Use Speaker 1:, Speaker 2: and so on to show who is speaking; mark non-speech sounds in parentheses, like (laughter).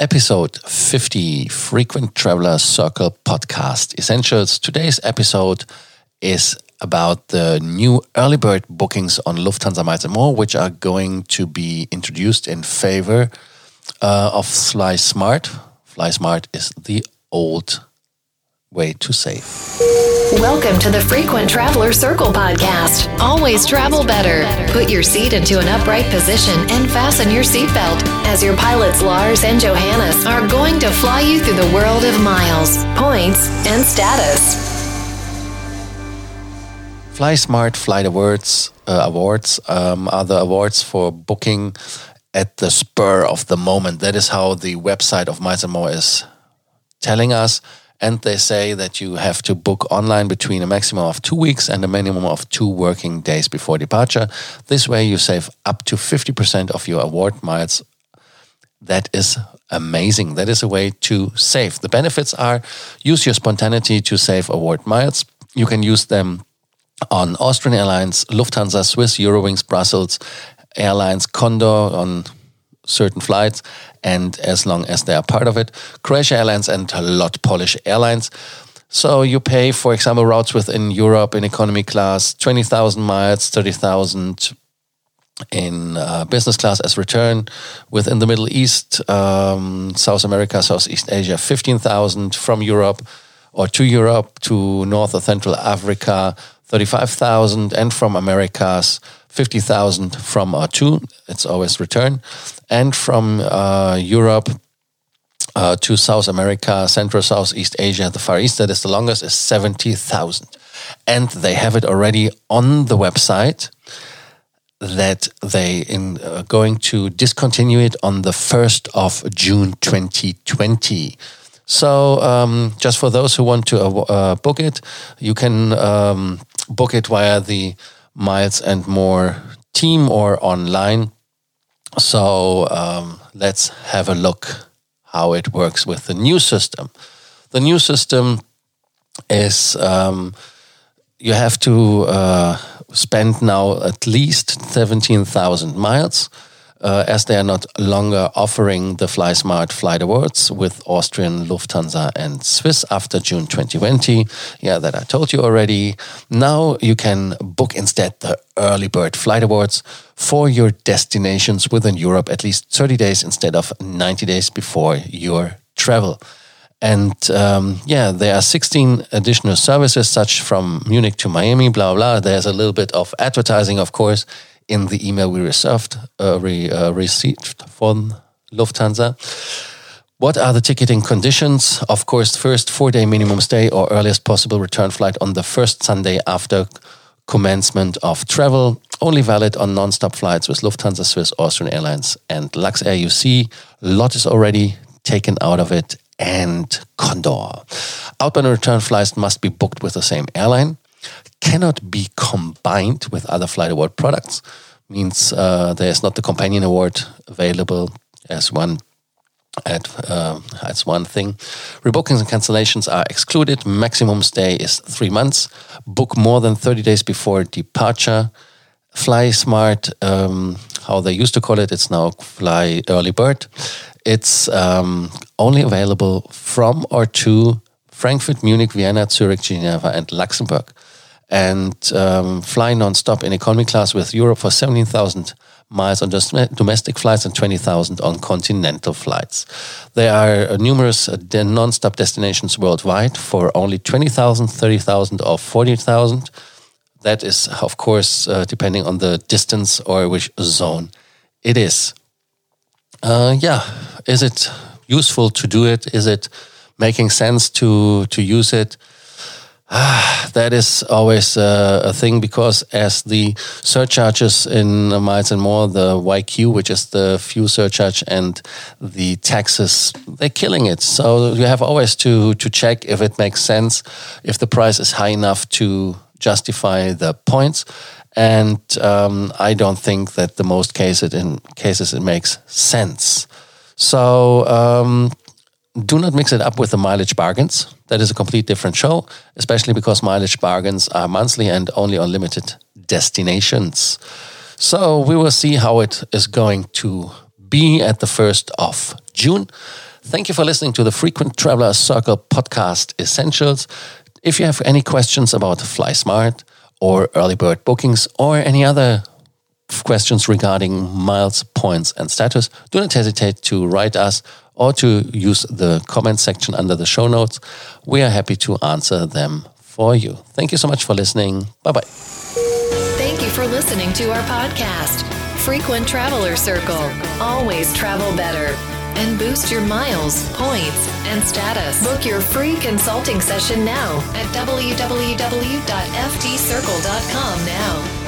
Speaker 1: episode 50 Frequent Traveler Circle Podcast Essentials. Today's episode is about the new early bird bookings on Lufthansa Miles and More, which are going to be introduced in favor uh, of Fly Smart. Fly Smart is the old way to save.
Speaker 2: Welcome to the Frequent Traveler Circle podcast. Always travel better. Put your seat into an upright position and fasten your seatbelt as your pilots Lars and Johannes are going to fly you through the world of miles, points, and status.
Speaker 1: Fly Smart Flight Awards uh, awards um, are the awards for booking at the spur of the moment. That is how the website of Miles and More is telling us and they say that you have to book online between a maximum of two weeks and a minimum of two working days before departure. This way, you save up to 50% of your award miles. That is amazing. That is a way to save. The benefits are use your spontaneity to save award miles. You can use them on Austrian Airlines, Lufthansa, Swiss, Eurowings, Brussels Airlines, Condor on certain flights, and as long as they are part of it, Croatia Airlines and a LOT Polish Airlines. So you pay, for example, routes within Europe in economy class, 20,000 miles, 30,000 in uh, business class as return. Within the Middle East, um, South America, Southeast Asia, 15,000 from Europe or to Europe to North or Central Africa, 35,000 and from Americas, 50,000 from R2. It's always return. And from uh, Europe uh, to South America, Central, Southeast Asia, the Far East, that is the longest, is 70,000. And they have it already on the website that they in uh, going to discontinue it on the 1st of June 2020. So, um, just for those who want to uh, book it, you can um, book it via the Miles and More team or online. So um, let's have a look how it works with the new system. The new system is um, you have to uh, spend now at least 17,000 miles uh, as they are not longer offering the FlySmart Flight Awards with Austrian, Lufthansa, and Swiss after June 2020. Yeah, that I told you already. Now you can book instead the Early Bird Flight Awards for your destinations within Europe at least 30 days instead of 90 days before your travel. And um, yeah, there are 16 additional services, such from Munich to Miami, blah, blah. There's a little bit of advertising, of course in the email we received, uh, re, uh, received from Lufthansa. What are the ticketing conditions? Of course, first four day minimum stay or earliest possible return flight on the first Sunday after commencement of travel. Only valid on non stop flights with Lufthansa, Swiss, Austrian Airlines, and Luxair. You see, LOT is already taken out of it, and Condor. Outbound return flights must be booked with the same airline cannot be combined with other Flight Award products. Means uh, there is not the companion award available as one at uh, as one thing. Rebookings and cancellations are excluded. Maximum stay is three months. Book more than thirty days before departure. Fly Smart, um, how they used to call it, it's now Fly Early Bird. It's um, only available from or to Frankfurt, Munich, Vienna, Zurich, Geneva, and Luxembourg and um, fly non-stop in economy class with Europe for 17,000 miles on domestic flights and 20,000 on continental flights. There are uh, numerous uh, non-stop destinations worldwide for only 20,000, 30,000 or 40,000. That is, of course, uh, depending on the distance or which zone it is. Uh, yeah, is it useful to do it? Is it making sense to to use it? (sighs) That is always uh, a thing because as the surcharges in miles and more, the YQ, which is the fuel surcharge, and the taxes, they're killing it. So you have always to to check if it makes sense, if the price is high enough to justify the points. And um, I don't think that the most cases in cases it makes sense. So um, do not mix it up with the mileage bargains. That is a complete different show, especially because mileage bargains are monthly and only on limited destinations. So we will see how it is going to be at the 1st of June. Thank you for listening to the Frequent Traveler Circle podcast essentials. If you have any questions about FlySmart or early bird bookings or any other questions regarding miles, points, and status, do not hesitate to write us or to use the comment section under the show notes. We are happy to answer them for you. Thank you so much for listening. Bye bye.
Speaker 2: Thank you for listening to our podcast, Frequent Traveler Circle. Always travel better and boost your miles, points, and status. Book your free consulting session now at www.ftcircle.com now.